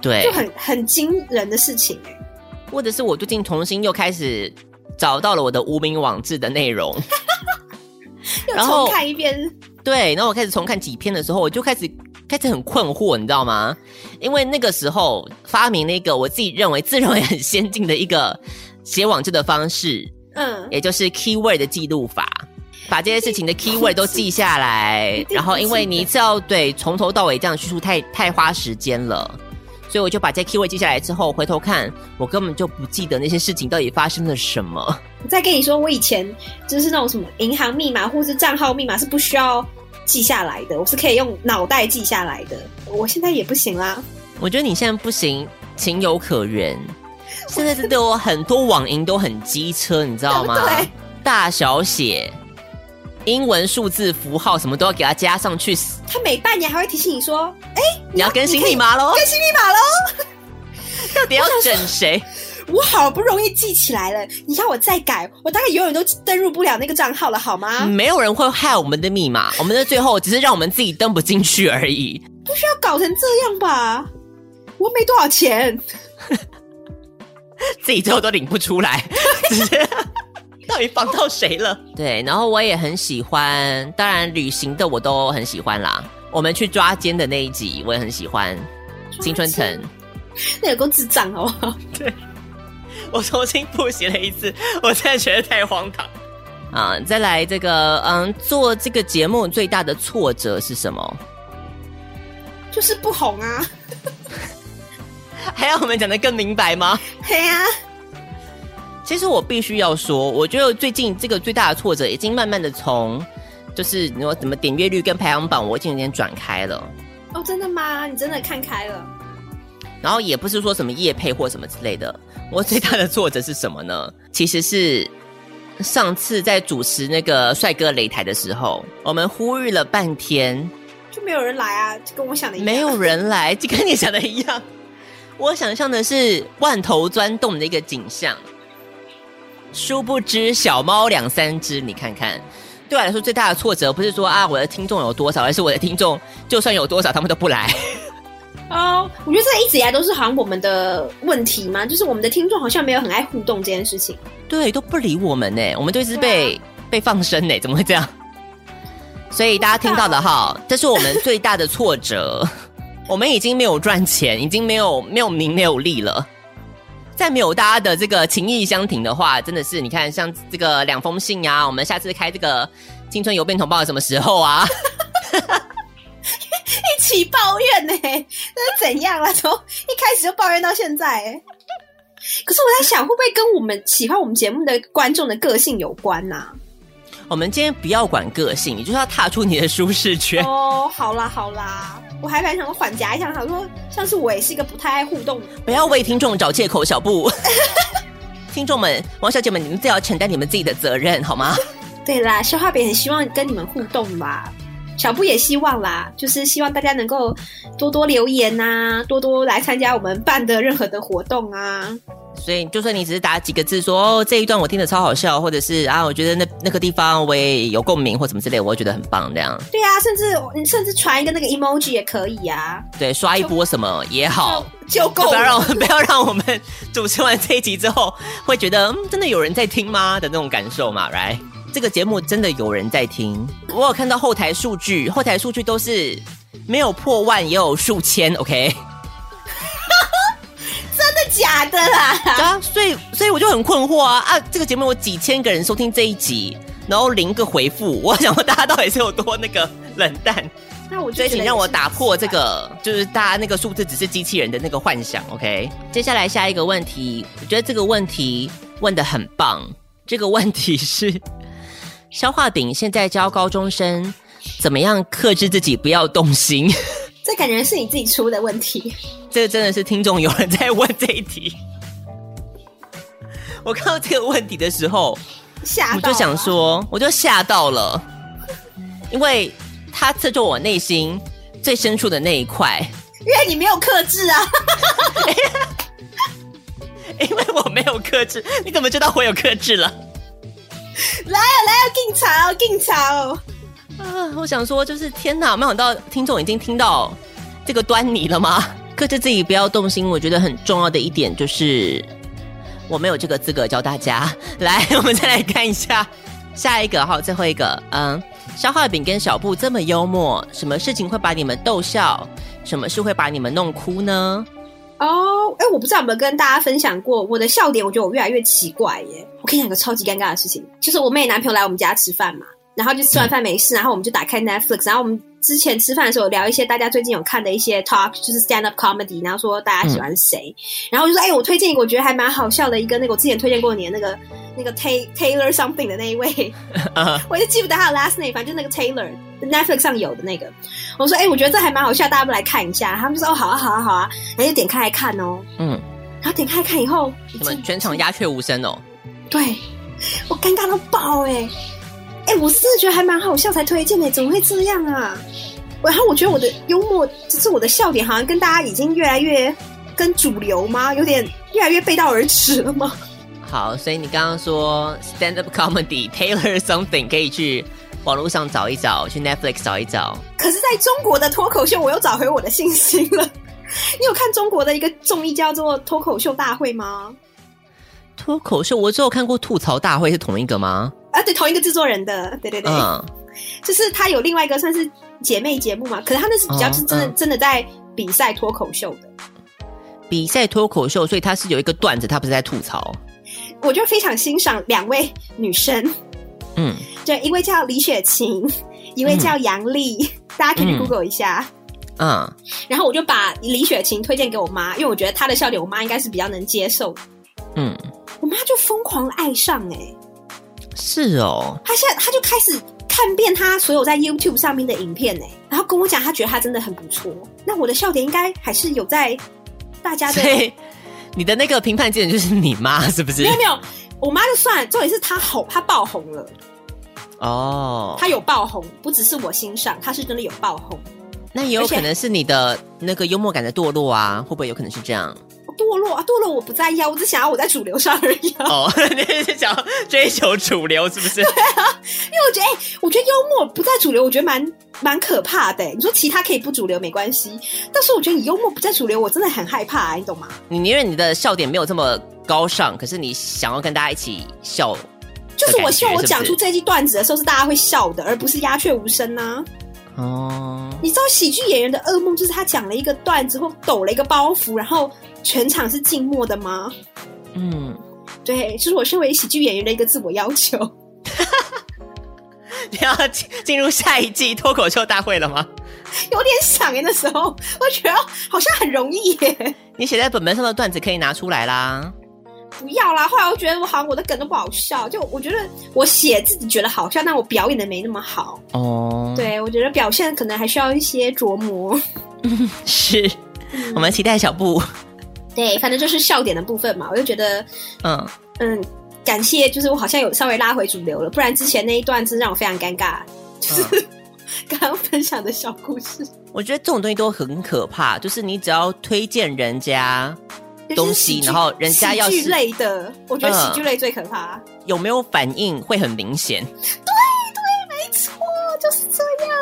对，就很很惊人的事情哎，或者是我最近重新又开始找到了我的无名网志的内容，然后重看一遍。对，然后我开始重看几篇的时候，我就开始开始很困惑，你知道吗？因为那个时候发明了一个我自己认为自认为很先进的一个写网志的方式，嗯，也就是 keyword 的记录法，把这些事情的 keyword 都记下来，然后因为你一次要对从头到尾这样叙述太太花时间了。所以我就把这 keyword 记下来之后，回头看，我根本就不记得那些事情到底发生了什么。我再跟你说，我以前就是那种什么银行密码或是账号密码是不需要记下来的，我是可以用脑袋记下来的。我现在也不行啦。我觉得你现在不行，情有可原。现在是对我很多网银都很机车，你知道吗？对，大小写。英文、数字、符号什么都要给它加上去。他每半年还会提醒你说：“哎、欸，你要更新密码喽！更新密码喽！” 到底要整谁？我好不容易记起来了，你要我再改，我大概永远都登入不了那个账号了，好吗？没有人会害我们的密码，我们的最后只是让我们自己登不进去而已。不需要搞成这样吧？我没多少钱，自己最后都领不出来，直接。到底帮到谁了？对，然后我也很喜欢，当然旅行的我都很喜欢啦。我们去抓奸的那一集我也很喜欢，青春藤，那有够智障好不好？对，我重新复习了一次，我真的觉得太荒唐啊！再来这个，嗯，做这个节目最大的挫折是什么？就是不红啊！还要我们讲的更明白吗？对呀。其实我必须要说，我觉得最近这个最大的挫折已经慢慢的从，就是你说怎么点阅率跟排行榜，我已经有点转开了。哦，真的吗？你真的看开了？然后也不是说什么业配或什么之类的，我最大的挫折是什么呢？其实是上次在主持那个帅哥擂台的时候，我们呼吁了半天，就没有人来啊，就跟我想的一样。没有人来，就跟你想的一样。我想象的是万头钻洞的一个景象。殊不知，小猫两三只，你看看，对我来说最大的挫折不是说啊我的听众有多少，而是我的听众就算有多少，他们都不来。哦，我觉得这一直以来都是好像我们的问题嘛，就是我们的听众好像没有很爱互动这件事情。对，都不理我们呢，我们都一直被、啊、被放生呢，怎么会这样？所以大家听到的哈，这是我们最大的挫折。我们已经没有赚钱，已经没有没有名没有利了。再没有大家的这个情谊相挺的话，真的是你看，像这个两封信呀、啊，我们下次开这个青春邮变通报什么时候啊？一起抱怨呢？那是怎样啊？从一开始就抱怨到现在。可是我在想，会不会跟我们喜欢我们节目的观众的个性有关呢、啊？我们今天不要管个性，你就是要踏出你的舒适圈。哦，好啦好啦。我还蛮想反夹一下，想说像是我也是一个不太爱互动。不要为听众找借口，小布。听众们，王小姐们，你们自己要承担你们自己的责任，好吗？对啦，消化饼很希望跟你们互动吧，小布也希望啦，就是希望大家能够多多留言啊，多多来参加我们办的任何的活动啊。所以，就算你只是打几个字说哦，这一段我听得超好笑，或者是啊，我觉得那那个地方我也有共鸣或什么之类，我会觉得很棒这样。对啊，甚至你甚至传一个那个 emoji 也可以啊。对，刷一波什么也好，就够了。不要让 不要让我们主持完这一集之后，会觉得嗯，真的有人在听吗的那种感受嘛？Right？这个节目真的有人在听。我有看到后台数据，后台数据都是没有破万，也有数千。OK 真的。假的啦！啊，所以所以我就很困惑啊啊！这个节目有几千个人收听这一集，然后零个回复，我想问大家到底是有多那个冷淡？那我所以请让我打破这个，就是大家那个数字只是机器人的那个幻想。OK，接下来下一个问题，我觉得这个问题问的很棒。这个问题是：消化饼现在教高中生怎么样克制自己不要动心？这感觉是你自己出的问题。这真的是听众有人在问这一题。我看到这个问题的时候，吓到，我就想说，我就吓到了，因为他刺中我内心最深处的那一块。因为你没有克制啊！因为我没有克制，你怎么知道我有克制了？来 啊来啊，劲吵劲吵！啊，我想说，就是天哪，没想到听众已经听到这个端倪了吗？克制自己不要动心，我觉得很重要的一点就是，我没有这个资格教大家。来，我们再来看一下下一个，哈，最后一个，嗯，消化饼跟小布这么幽默，什么事情会把你们逗笑？什么事会把你们弄哭呢？哦，哎，我不知道有没有跟大家分享过我的笑点，我觉得我越来越奇怪耶。我跟你讲个超级尴尬的事情，就是我妹男朋友来我们家吃饭嘛。然后就吃完饭没事，嗯、然后我们就打开 Netflix，然后我们之前吃饭的时候聊一些大家最近有看的一些 talk，就是 stand up comedy，然后说大家喜欢谁，嗯、然后我就说，哎，我推荐一个我觉得还蛮好笑的一个，那个我之前推荐过你的那个那个 Taylor something 的那一位，uh. 我就记不得他的 last name，反正就那个 Taylor Netflix 上有的那个，我说，哎，我觉得这还蛮好笑，大家不来看一下？他们就说，哦，好啊，好啊，好啊，然后就点开来看哦，嗯，然后点开来看以后，什么全场鸦雀无声哦，对，我尴尬到爆哎、欸。哎、欸，我是觉得还蛮好笑才推荐的，怎么会这样啊？然后我觉得我的幽默，就是我的笑点，好像跟大家已经越来越跟主流吗？有点越来越背道而驰了吗？好，所以你刚刚说 stand up comedy Taylor something 可以去网络上找一找，去 Netflix 找一找。可是在中国的脱口秀，我又找回我的信心了。你有看中国的一个综艺叫做《脱口秀大会》吗？脱口秀，我只有看过吐槽大会，是同一个吗？啊，对，同一个制作人的，对对对，嗯，就是他有另外一个算是姐妹节目嘛，可是他那是比较是真的、真的在比赛脱口秀的，比赛脱口秀，所以他是有一个段子，他不是在吐槽。我就非常欣赏两位女生，嗯，就一位叫李雪琴，一位叫杨丽，嗯、大家可以去 Google 一下，嗯，然后我就把李雪琴推荐给我妈，因为我觉得她的笑点我妈应该是比较能接受，嗯，我妈就疯狂爱上哎、欸。是哦，他现在他就开始看遍他所有在 YouTube 上面的影片呢，然后跟我讲，他觉得他真的很不错。那我的笑点应该还是有在大家的。对，你的那个评判基准就是你妈是不是？没有没有，我妈就算，重点是她红，她爆红了。哦，她有爆红，不只是我欣赏，她是真的有爆红。那也有可能是你的那个幽默感的堕落啊，会不会有可能是这样？对堕落啊，堕落我不在意啊，我只想要我在主流上而已啊。哦，你是想要追求主流是不是？对啊，因为我觉得，哎、欸，我觉得幽默不在主流，我觉得蛮蛮可怕的。你说其他可以不主流没关系，但是我觉得你幽默不在主流，我真的很害怕、啊，你懂吗？你宁愿你的笑点没有这么高尚，可是你想要跟大家一起笑，就是我希望我讲出这句段子的时候是大家会笑的，而不是鸦雀无声呢、啊。哦，你知道喜剧演员的噩梦就是他讲了一个段子或抖了一个包袱，然后全场是静默的吗？嗯，对，就是我身为喜剧演员的一个自我要求。你要进进入下一季脱口秀大会了吗？有点想耶，那时候我觉得好像很容易耶。你写在本本上的段子可以拿出来啦。不要啦！后来我觉得我好像我的梗都不好笑，就我觉得我写自己觉得好笑，但我表演的没那么好哦。对，我觉得表现可能还需要一些琢磨。是，我们期待小布。对，反正就是笑点的部分嘛，我就觉得，嗯嗯，感谢，就是我好像有稍微拉回主流了，不然之前那一段真让我非常尴尬。就是 刚刚分享的小故事，我觉得这种东西都很可怕，就是你只要推荐人家。东西，然后人家要喜剧类的，我觉得喜剧类最可怕。有没有反应会很明显？对对，没错，就是这样，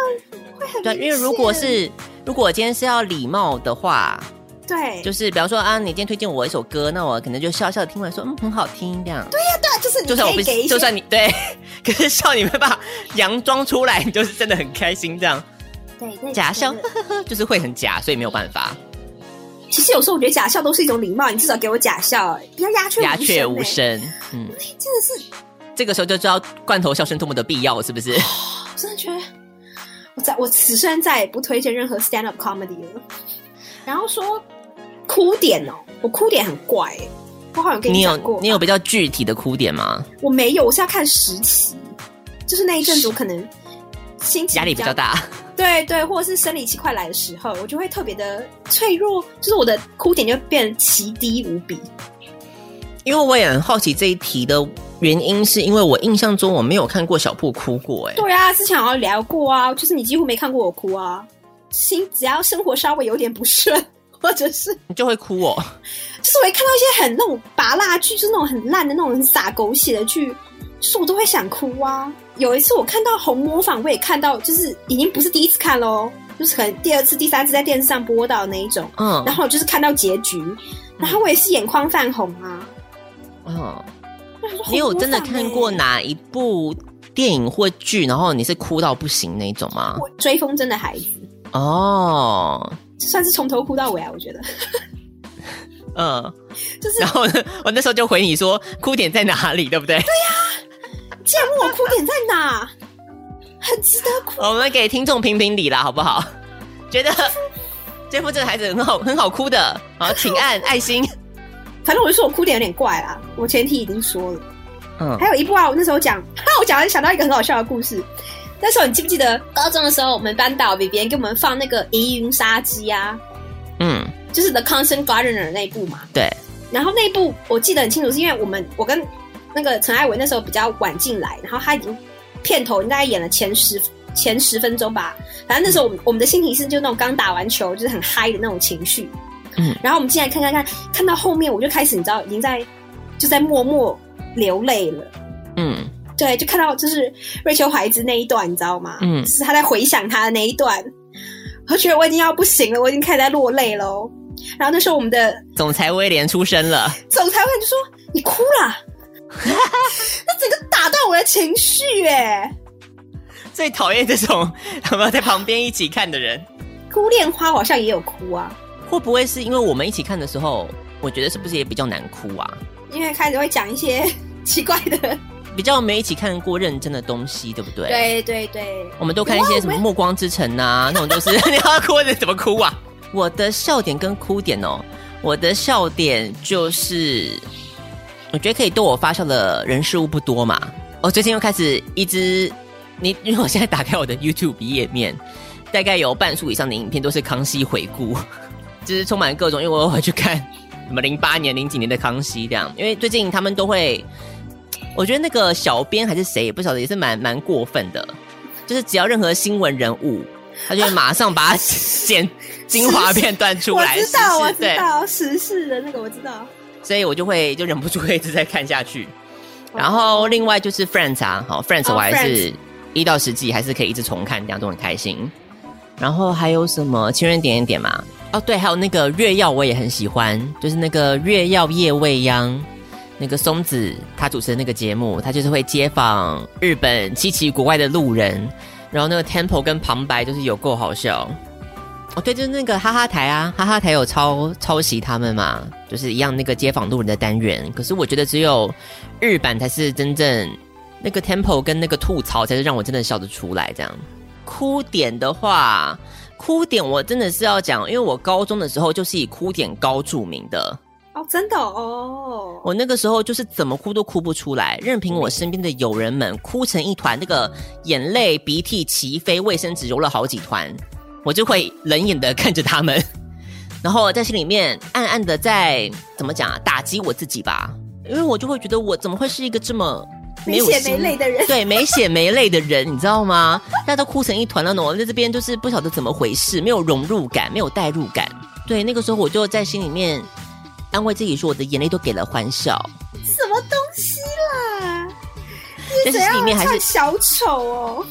会很明显。对，因为如果是如果今天是要礼貌的话，对，就是比方说啊，你今天推荐我一首歌，那我可能就笑笑的听完说，嗯，很好听这样。对呀、啊，对、啊，就是就算我不，就算你对，可是笑你没办法 佯装出来，你就是真的很开心这样。对，对假笑呵呵 就是会很假，所以没有办法。其实有时候我觉得假笑都是一种礼貌，你至少给我假笑，不要鸦雀鸦雀无声。嗯，真的是这个时候就知道罐头笑声多么的必要，是不是？我真的觉得，我在我此生再也不推荐任何 stand up comedy 了。然后说哭点哦，我哭点很怪，我好像跟你讲过，你有你有比较具体的哭点吗？我没有，我是要看时期，就是那一阵子我可能心情压力比较大。对对，或者是生理期快来的时候，我就会特别的脆弱，就是我的哭点就变奇低无比。因为我也很好奇这一题的原因，是因为我印象中我没有看过小布哭过。哎，对啊，之前好像聊过啊，就是你几乎没看过我哭啊。心只要生活稍微有点不顺，或者是你就会哭哦。就是我会看到一些很那种拔蜡剧，就是那种很烂的那种很洒狗血的剧。就是我都会想哭啊！有一次我看到《红模仿》，我也看到，就是已经不是第一次看喽，就是可能第二次、第三次在电视上播到那一种。嗯，然后就是看到结局，然后我也是眼眶泛红啊。嗯，你有真的看过哪一部电影或剧，然后你是哭到不行那种吗？我追风筝的孩子。哦，算是从头哭到尾啊，我觉得。嗯，就是。然后呢，我那时候就回你说，哭点在哪里，对不对？对呀。芥末哭点在哪？很值得哭。我们给听众评评理啦，好不好？觉得这部这个孩子很好，很好哭的。好，请按爱心。反正我就说我哭点有点怪啦。我前提已经说了。嗯。还有一部啊，我那时候讲，哈，我讲完想到一个很好笑的故事。那时候你记不记得高中的时候，我们班导比别人给我们放那个《疑云杀机》啊？嗯。就是《The Constant Gardener》那一部嘛。对。然后那一部我记得很清楚，是因为我们我跟。那个陈艾伟那时候比较晚进来，然后他已经片头应该演了前十前十分钟吧。反正那时候我们我们的心情是就那种刚打完球就是很嗨的那种情绪。嗯，然后我们进来看看看，看到后面我就开始你知道已经在就在默默流泪了。嗯，对，就看到就是瑞秋怀子那一段，你知道吗？嗯，是他在回想他的那一段，我觉得我已经要不行了，我已经开始在落泪喽。然后那时候我们的总裁威廉出生了，总裁威廉就说：“你哭了。” 那整个打断我的情绪哎！最讨厌这种有没有在旁边一起看的人？哭恋花好像也有哭啊，会不会是因为我们一起看的时候，我觉得是不是也比较难哭啊？因为开始会讲一些奇怪的，比较没一起看过认真的东西，对不对？对对对，我们都看一些什么《暮光之城》啊，那种就是 你要哭你怎么哭啊？我的笑点跟哭点哦，我的笑点就是。我觉得可以逗我发笑的人事物不多嘛。我最近又开始一直，你因为我现在打开我的 YouTube 页面，大概有半数以上的影片都是康熙回顾，就是充满各种，因为我会去看什么零八年、零几年的康熙这样。因为最近他们都会，我觉得那个小编还是谁也不晓得，也是蛮蛮过分的，就是只要任何新闻人物他就会马上把它 剪精华片段出来。我知道，我知道，时事的那个我知道。所以我就会就忍不住会一直在看下去。然后另外就是 Friends 啊，好 Friends 我还是一到十季还是可以一直重看，这样都很开心。然后还有什么情人点点点嘛？哦对，还有那个月曜我也很喜欢，就是那个月曜夜未央，那个松子他主持的那个节目，他就是会街访日本稀奇古怪的路人，然后那个 Temple 跟旁白就是有够好笑。哦对，就是那个哈哈台啊，哈哈台有抄抄袭他们嘛，就是一样那个街访路人的单元。可是我觉得只有日版才是真正那个 Temple 跟那个吐槽才是让我真的笑得出来这样。哭点的话，哭点我真的是要讲，因为我高中的时候就是以哭点高著名的哦，真的哦。我那个时候就是怎么哭都哭不出来，任凭我身边的友人们哭成一团，那个眼泪鼻涕齐飞，卫生纸揉了好几团，我就会冷眼的看着他们，然后在心里面暗暗的在怎么讲啊，打击我自己吧，因为我就会觉得我怎么会是一个这么。没血没泪的人，对，没血没泪的人，你知道吗？大家都哭成一团了呢。我在这边就是不晓得怎么回事，没有融入感，没有代入感。对，那个时候我就在心里面安慰自己说，我的眼泪都给了欢笑。什么东西啦？但是心里面还是小丑哦。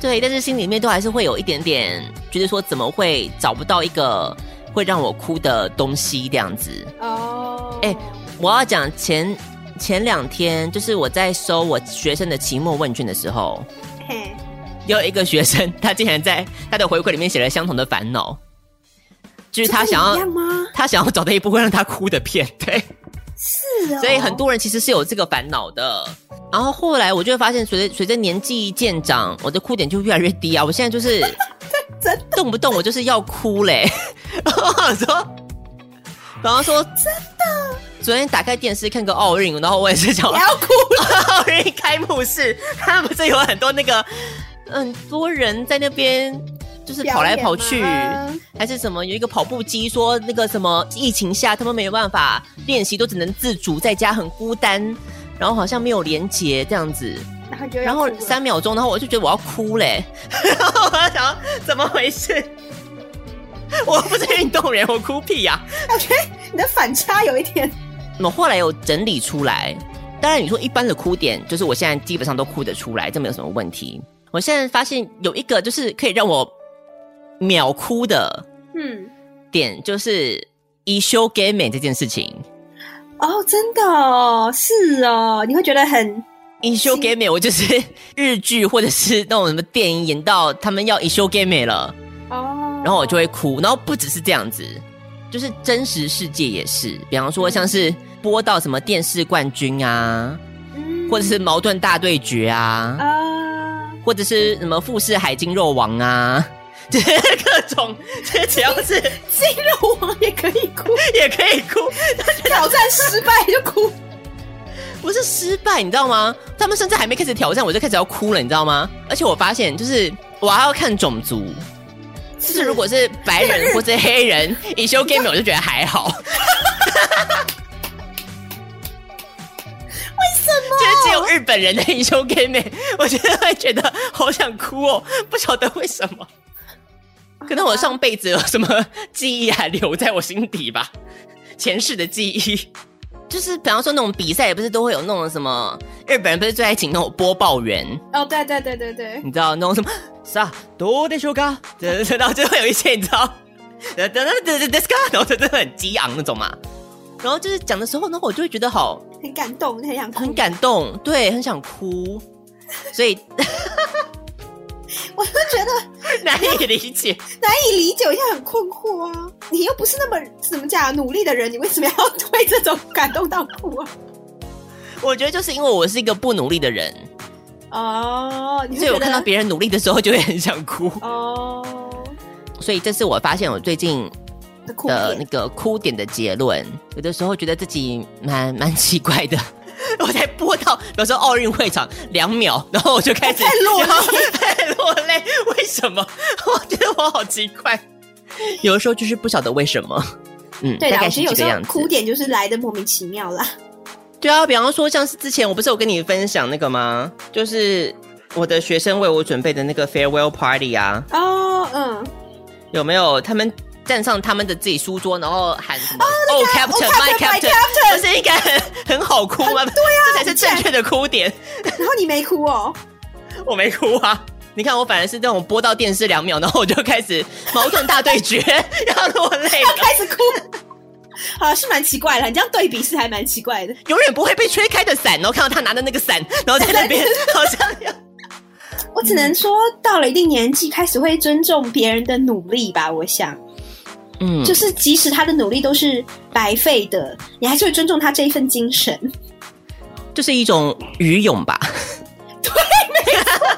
对，但是心里面都还是会有一点点觉得说，怎么会找不到一个会让我哭的东西这样子？哦，哎，我要讲前。前两天就是我在收我学生的期末问卷的时候，嘿，有一个学生，他竟然在他的回馈里面写了相同的烦恼，就是他想要他想要找到一部会让他哭的片，对，是啊，所以很多人其实是有这个烦恼的。然后后来我就会发现，随着随着年纪渐长，我的哭点就越来越低啊！我现在就是 真动不动我就是要哭嘞，然后说，然后说真的。昨天打开电视看个奥运，然后我也是想要哭。奥运开幕式，他们不是有很多那个很多人在那边，就是跑来跑去，还是什么？有一个跑步机，说那个什么疫情下他们没有办法练习，都只能自主在家，很孤单，然后好像没有连接这样子。然后三秒钟，然后我就觉得我要哭嘞，然后我要想怎么回事？我不是运动员，我哭屁呀！我觉得你的反差有一点。我后来有整理出来，当然你说一般的哭点，就是我现在基本上都哭得出来，这没有什么问题。我现在发现有一个就是可以让我秒哭的，嗯，点就是一休 game 这件事情。哦，真的哦，是哦，你会觉得很一休 game，我就是日剧或者是那种什么电影演到他们要一休 game 了，哦，然后我就会哭，然后不只是这样子。就是真实世界也是，比方说像是播到什么电视冠军啊，嗯、或者是矛盾大对决啊，啊。或者是什么富士海筋肉王啊，各种，这只要是 筋肉王也可以哭，也可以哭，挑战失败就哭，不是失败，你知道吗？他们甚至还没开始挑战，我就开始要哭了，你知道吗？而且我发现，就是我还要看种族。就是如果是白人或是黑人，一休 game 我就觉得还好。为什么？就是只有日本人的以修 game，我觉得会觉得好想哭哦，不晓得为什么。可能我上辈子有什么记忆还留在我心底吧，前世的记忆。就是比方说那种比赛，也不是都会有那种什么日本人不是最爱请那种播报员哦，对对对对对，你知道那种什么 啥多的修嘎，然后就会有一些你知道，等等等等等然后就真的很激昂那种嘛。然后就是讲的时候，然后我就会觉得好很感动，很想哭很感动，对，很想哭，所以。我就觉得 难以理解，难以理解，我现在很困惑啊！你又不是那么怎么讲努力的人，你为什么要 对这种感动到哭啊？我觉得就是因为我是一个不努力的人哦，所以我看到别人努力的时候就会很想哭哦。所以这是我发现我最近的那个哭点的结论，有的时候觉得自己蛮蛮奇怪的。我才播到，比如说奥运会场两秒，然后我就开始落泪，落泪。为什么？我觉得我好奇怪。有的时候就是不晓得为什么。嗯，对的，大概是这个样子。有时候哭点就是来的莫名其妙啦。对啊，比方说像是之前我不是有跟你分享那个吗？就是我的学生为我准备的那个 farewell party 啊。哦，嗯有没有他们站上他们的自己书桌，然后喊什么？Oh, oh Captain, my Captain，这是应该很很好哭吗？对啊，这才是正确的哭点。然后你没哭哦？我没哭啊。你看，我反而是这种播到电视两秒，然后我就开始矛盾大对决，然后落泪，要开始哭。好，是蛮奇怪的，你这样对比是还蛮奇怪的。永远不会被吹开的伞，然后看到他拿的那个伞，然后在那边 好像要……我只能说，到了一定年纪，开始会尊重别人的努力吧。我想，嗯，就是即使他的努力都是白费的，你还是会尊重他这一份精神，就是一种愚勇吧。对，没错。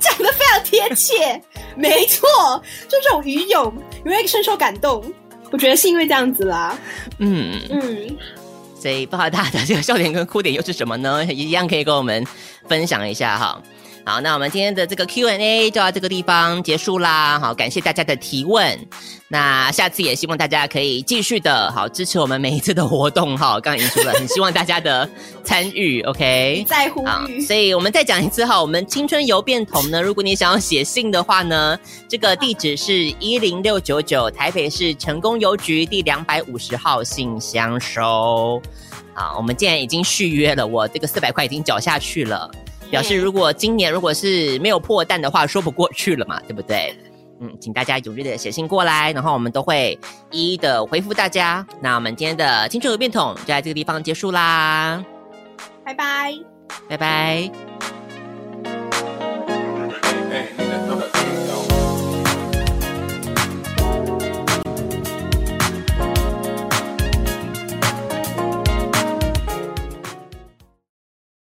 讲的非常贴切，没错，就这种愚勇，你会深受感动。我觉得是因为这样子啦，嗯嗯，所以不知道大家的这个笑点跟哭点又是什么呢？一样可以跟我们分享一下哈。好，那我们今天的这个 Q&A 就到这个地方结束啦。好，感谢大家的提问。那下次也希望大家可以继续的好支持我们每一次的活动哈。刚刚已经说了，很希望大家的参与，OK？在呼吁。所以我们再讲一次哈，我们青春邮便桶呢，如果你想要写信的话呢，这个地址是一零六九九台北市成功邮局第两百五十号信箱收。好，我们既然已经续约了，我这个四百块已经缴下去了。表示如果今年如果是没有破蛋的话，说不过去了嘛，对不对？嗯，请大家踊跃的写信过来，然后我们都会一一的回复大家。那我们今天的青春有变桶就在这个地方结束啦，拜拜，拜拜。